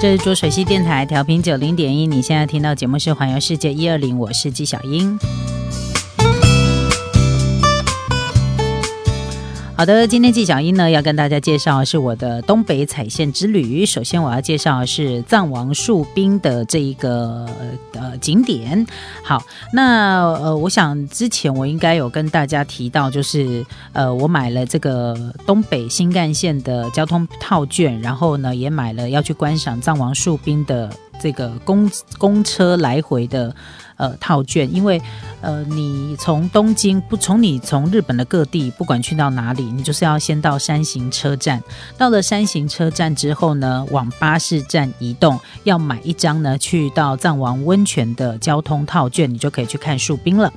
这是浊水溪电台调频九零点一，你现在听到节目是《环游世界一二零》，我是纪小英。好的，今天纪晓英呢要跟大家介绍的是我的东北彩线之旅。首先我要介绍的是藏王树冰的这一个呃景点。好，那呃我想之前我应该有跟大家提到，就是呃我买了这个东北新干线的交通套券，然后呢也买了要去观赏藏王树冰的这个公公车来回的。呃，套券，因为呃，你从东京不从你从日本的各地，不管去到哪里，你就是要先到山形车站。到了山形车站之后呢，往巴士站移动，要买一张呢去到藏王温泉的交通套券，你就可以去看树冰了。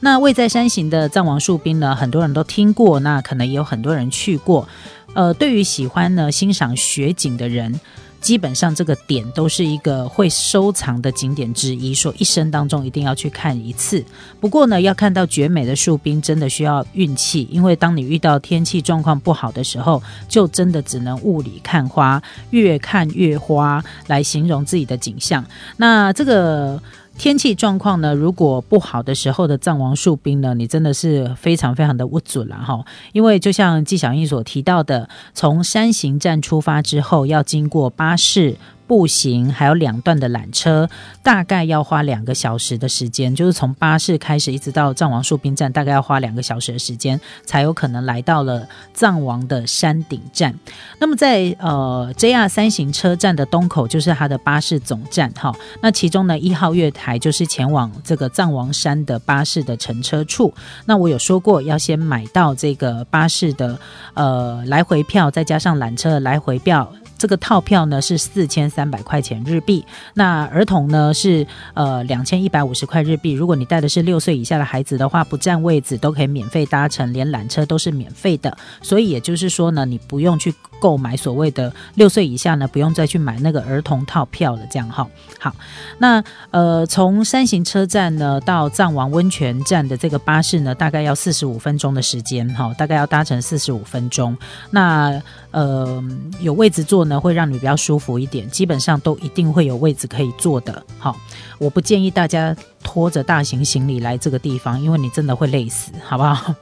那位在山形的藏王树冰呢，很多人都听过，那可能也有很多人去过。呃，对于喜欢呢欣赏雪景的人。基本上这个点都是一个会收藏的景点之一，说一生当中一定要去看一次。不过呢，要看到绝美的树冰，真的需要运气，因为当你遇到天气状况不好的时候，就真的只能雾里看花，越看越花来形容自己的景象。那这个。天气状况呢？如果不好的时候的藏王树冰呢，你真的是非常非常的不准了哈。因为就像纪晓英所提到的，从山形站出发之后，要经过巴士。步行还有两段的缆车，大概要花两个小时的时间，就是从巴士开始一直到藏王树冰站，大概要花两个小时的时间，才有可能来到了藏王的山顶站。那么在呃 JR 三行车站的东口就是它的巴士总站哈，那其中呢一号月台就是前往这个藏王山的巴士的乘车处。那我有说过要先买到这个巴士的呃来回票，再加上缆车的来回票。这个套票呢是四千三百块钱日币，那儿童呢是呃两千一百五十块日币。如果你带的是六岁以下的孩子的话，不占位子都可以免费搭乘，连缆车都是免费的。所以也就是说呢，你不用去购买所谓的六岁以下呢，不用再去买那个儿童套票了。这样哈，好，那呃从山形车站呢到藏王温泉站的这个巴士呢，大概要四十五分钟的时间哈，大概要搭乘四十五分钟。那呃有位置坐。呢，会让你比较舒服一点，基本上都一定会有位置可以坐的。好，我不建议大家拖着大型行李来这个地方，因为你真的会累死，好不好？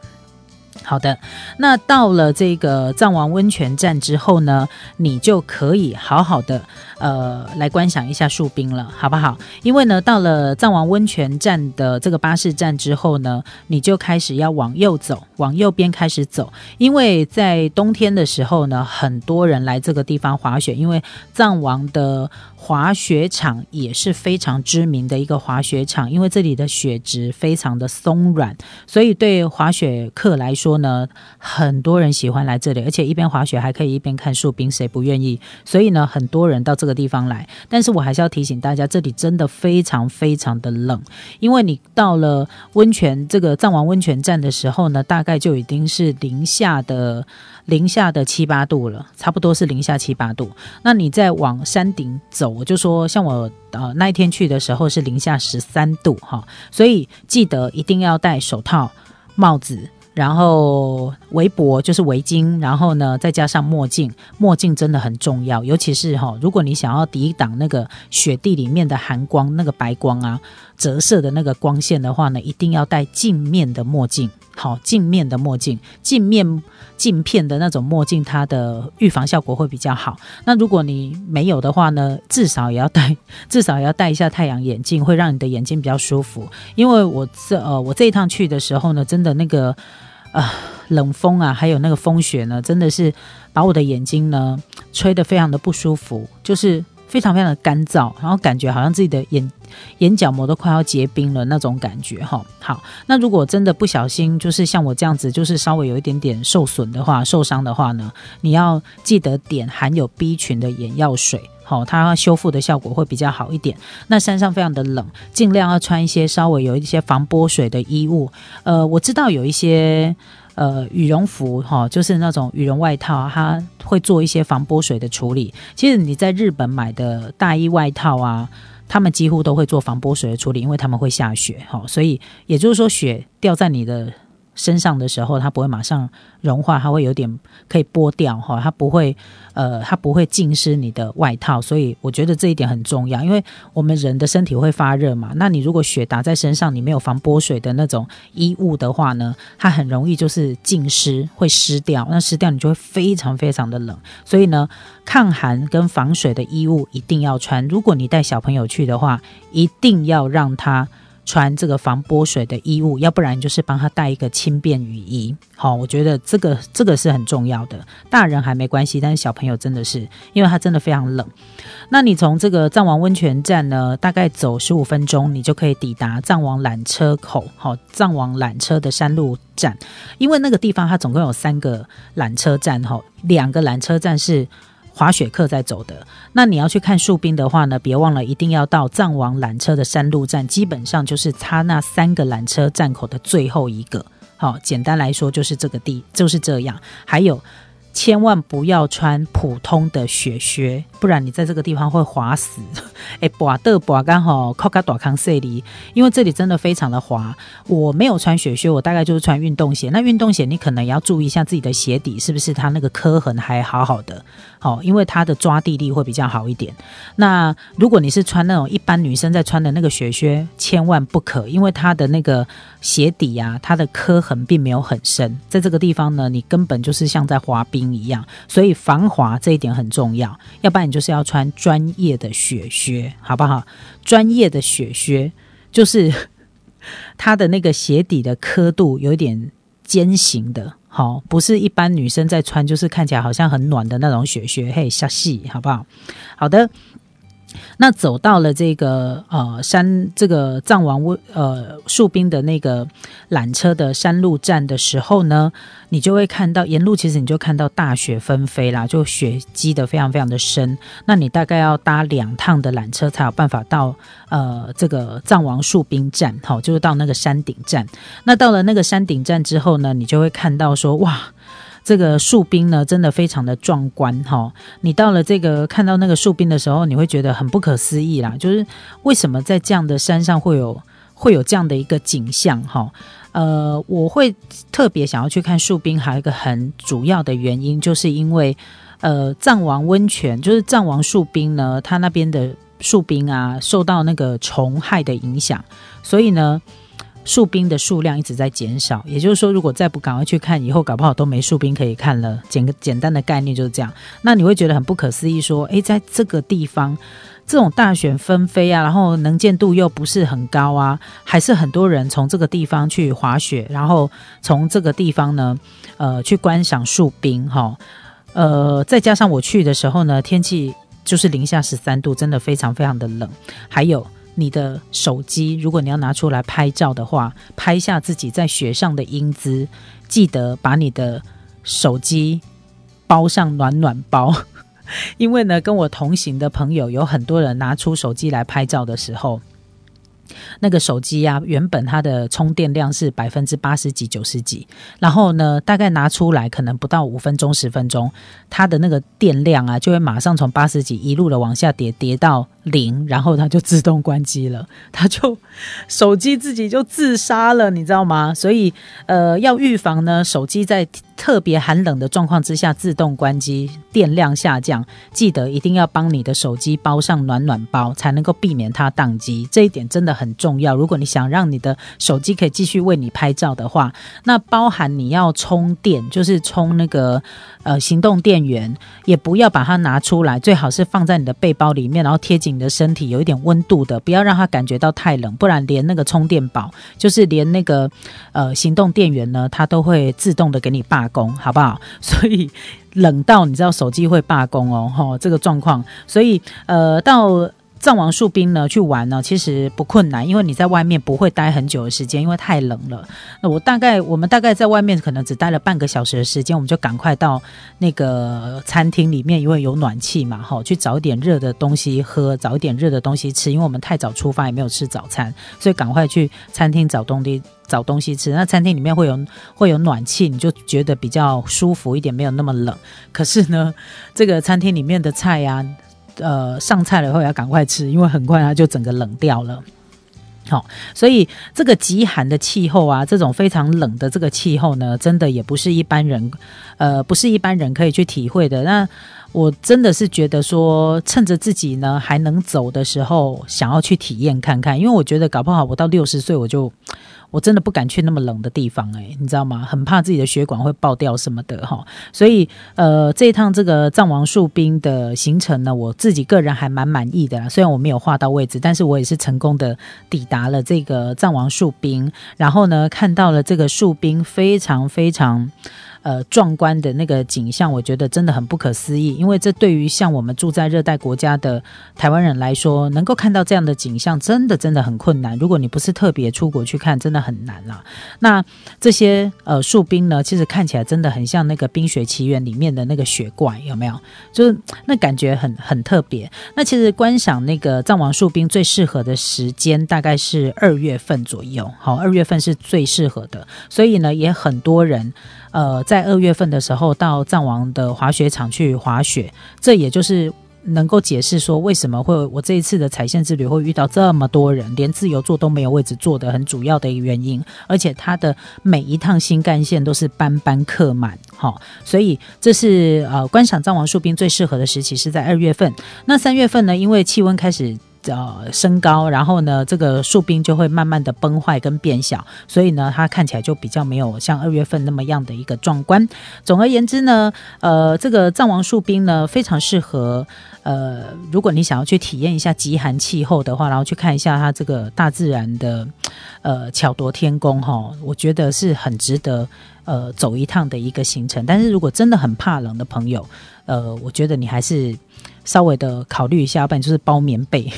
好的，那到了这个藏王温泉站之后呢，你就可以好好的呃来观赏一下树冰了，好不好？因为呢，到了藏王温泉站的这个巴士站之后呢，你就开始要往右走，往右边开始走，因为在冬天的时候呢，很多人来这个地方滑雪，因为藏王的。滑雪场也是非常知名的一个滑雪场，因为这里的雪质非常的松软，所以对滑雪客来说说呢，很多人喜欢来这里，而且一边滑雪还可以一边看树冰，谁不愿意？所以呢，很多人到这个地方来。但是我还是要提醒大家，这里真的非常非常的冷，因为你到了温泉这个藏王温泉站的时候呢，大概就已经是零下的。零下的七八度了，差不多是零下七八度。那你再往山顶走，我就说，像我呃那一天去的时候是零下十三度哈，所以记得一定要戴手套、帽子。然后围脖就是围巾，然后呢再加上墨镜，墨镜真的很重要，尤其是哈，如果你想要抵挡那个雪地里面的寒光、那个白光啊、折射的那个光线的话呢，一定要戴镜面的墨镜。好，镜面的墨镜，镜面镜片的那种墨镜，它的预防效果会比较好。那如果你没有的话呢，至少也要戴，至少也要戴一下太阳眼镜，会让你的眼睛比较舒服。因为我这呃，我这一趟去的时候呢，真的那个。啊，冷风啊，还有那个风雪呢，真的是把我的眼睛呢吹得非常的不舒服，就是非常非常的干燥，然后感觉好像自己的眼眼角膜都快要结冰了那种感觉哈。好，那如果真的不小心，就是像我这样子，就是稍微有一点点受损的话、受伤的话呢，你要记得点含有 B 群的眼药水。好，它修复的效果会比较好一点。那山上非常的冷，尽量要穿一些稍微有一些防泼水的衣物。呃，我知道有一些呃羽绒服，哈，就是那种羽绒外套，它会做一些防泼水的处理。其实你在日本买的大衣外套啊，他们几乎都会做防泼水的处理，因为他们会下雪，哈，所以也就是说雪掉在你的。身上的时候，它不会马上融化，它会有点可以剥掉哈，它不会呃，它不会浸湿你的外套，所以我觉得这一点很重要，因为我们人的身体会发热嘛，那你如果雪打在身上，你没有防剥水的那种衣物的话呢，它很容易就是浸湿，会湿掉，那湿掉你就会非常非常的冷，所以呢，抗寒跟防水的衣物一定要穿。如果你带小朋友去的话，一定要让他。穿这个防泼水的衣物，要不然就是帮他带一个轻便雨衣。好，我觉得这个这个是很重要的。大人还没关系，但是小朋友真的是，因为他真的非常冷。那你从这个藏王温泉站呢，大概走十五分钟，你就可以抵达藏王缆车口。好，藏王缆车的山路站，因为那个地方它总共有三个缆车站，哈，两个缆车站是。滑雪客在走的，那你要去看树冰的话呢，别忘了一定要到藏王缆车的山路站，基本上就是它那三个缆车站口的最后一个。好，简单来说就是这个地就是这样。还有。千万不要穿普通的雪靴，不然你在这个地方会滑死。哎，滑的滑刚好靠卡短康这里，因为这里真的非常的滑。我没有穿雪靴，我大概就是穿运动鞋。那运动鞋你可能也要注意一下自己的鞋底是不是它那个磕痕还好好的，好，因为它的抓地力会比较好一点。那如果你是穿那种一般女生在穿的那个雪靴，千万不可，因为它的那个鞋底啊，它的磕痕并没有很深，在这个地方呢，你根本就是像在滑冰。一样，所以防滑这一点很重要，要不然就是要穿专业的雪靴，好不好？专业的雪靴就是 它的那个鞋底的刻度有点尖形的，好，不是一般女生在穿，就是看起来好像很暖的那种雪靴，嘿，小细，好不好？好的。那走到了这个呃山这个藏王温呃树冰的那个缆车的山路站的时候呢，你就会看到沿路其实你就看到大雪纷飞啦，就雪积得非常非常的深。那你大概要搭两趟的缆车才有办法到呃这个藏王树冰站，好，就是到那个山顶站。那到了那个山顶站之后呢，你就会看到说哇。这个树冰呢，真的非常的壮观哈！你到了这个看到那个树冰的时候，你会觉得很不可思议啦。就是为什么在这样的山上会有会有这样的一个景象哈？呃，我会特别想要去看树冰，还有一个很主要的原因，就是因为呃藏王温泉，就是藏王树冰呢，它那边的树冰啊，受到那个虫害的影响，所以呢。树冰的数量一直在减少，也就是说，如果再不赶快去看，以后搞不好都没树冰可以看了。简个简单的概念就是这样。那你会觉得很不可思议，说，诶，在这个地方，这种大雪纷飞啊，然后能见度又不是很高啊，还是很多人从这个地方去滑雪，然后从这个地方呢，呃，去观赏树冰，哈，呃，再加上我去的时候呢，天气就是零下十三度，真的非常非常的冷，还有。你的手机，如果你要拿出来拍照的话，拍下自己在雪上的英姿，记得把你的手机包上暖暖包，因为呢，跟我同行的朋友有很多人拿出手机来拍照的时候。那个手机啊，原本它的充电量是百分之八十几、九十几，然后呢，大概拿出来可能不到五分钟、十分钟，它的那个电量啊，就会马上从八十几一路的往下跌，跌到零，然后它就自动关机了，它就手机自己就自杀了，你知道吗？所以呃，要预防呢，手机在。特别寒冷的状况之下，自动关机，电量下降，记得一定要帮你的手机包上暖暖包，才能够避免它宕机。这一点真的很重要。如果你想让你的手机可以继续为你拍照的话，那包含你要充电，就是充那个呃行动电源，也不要把它拿出来，最好是放在你的背包里面，然后贴紧你的身体，有一点温度的，不要让它感觉到太冷，不然连那个充电宝，就是连那个呃行动电源呢，它都会自动的给你。罢工好不好？所以冷到你知道手机会罢工哦，哈，这个状况。所以呃，到藏王树冰呢去玩呢，其实不困难，因为你在外面不会待很久的时间，因为太冷了。那我大概我们大概在外面可能只待了半个小时的时间，我们就赶快到那个餐厅里面，因为有暖气嘛，哈，去找一点热的东西喝，找一点热的东西吃，因为我们太早出发也没有吃早餐，所以赶快去餐厅找东西。找东西吃，那餐厅里面会有会有暖气，你就觉得比较舒服一点，没有那么冷。可是呢，这个餐厅里面的菜呀，呃，上菜了以后要赶快吃，因为很快它就整个冷掉了。好，所以这个极寒的气候啊，这种非常冷的这个气候呢，真的也不是一般人，呃，不是一般人可以去体会的。那我真的是觉得说，趁着自己呢还能走的时候，想要去体验看看，因为我觉得搞不好我到六十岁我就。我真的不敢去那么冷的地方，哎，你知道吗？很怕自己的血管会爆掉什么的哈。所以，呃，这一趟这个藏王树冰的行程呢，我自己个人还蛮满意的啦。虽然我没有画到位置，但是我也是成功的抵达了这个藏王树冰，然后呢，看到了这个树冰非常非常。呃，壮观的那个景象，我觉得真的很不可思议。因为这对于像我们住在热带国家的台湾人来说，能够看到这样的景象，真的真的很困难。如果你不是特别出国去看，真的很难啦。那这些呃树冰呢，其实看起来真的很像那个《冰雪奇缘》里面的那个雪怪，有没有？就是那感觉很很特别。那其实观赏那个藏王树冰最适合的时间大概是二月份左右，好，二月份是最适合的。所以呢，也很多人。呃，在在二月份的时候到藏王的滑雪场去滑雪，这也就是能够解释说为什么会我这一次的彩线之旅会遇到这么多人，连自由座都没有位置坐的很主要的一个原因。而且它的每一趟新干线都是班班客满，哈，所以这是呃观赏藏王树冰最适合的时期是在二月份。那三月份呢，因为气温开始。呃，升高，然后呢，这个树冰就会慢慢的崩坏跟变小，所以呢，它看起来就比较没有像二月份那么样的一个壮观。总而言之呢，呃，这个藏王树冰呢，非常适合呃，如果你想要去体验一下极寒气候的话，然后去看一下它这个大自然的呃巧夺天工哈，我觉得是很值得呃走一趟的一个行程。但是如果真的很怕冷的朋友，呃，我觉得你还是稍微的考虑一下，要不然就是包棉被。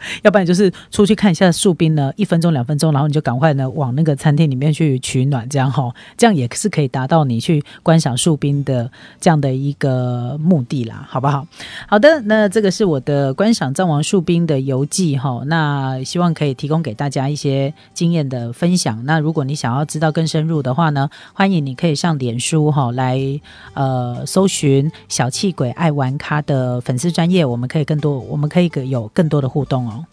要不然就是出去看一下树冰呢，一分钟两分钟，然后你就赶快呢往那个餐厅里面去取暖，这样哈，这样也是可以达到你去观赏树冰的这样的一个目的啦，好不好？好的，那这个是我的观赏藏王树冰的游记哈，那希望可以提供给大家一些经验的分享。那如果你想要知道更深入的话呢，欢迎你可以上脸书哈来呃搜寻小气鬼爱玩咖的粉丝专业，我们可以更多，我们可以有更多的互动。João.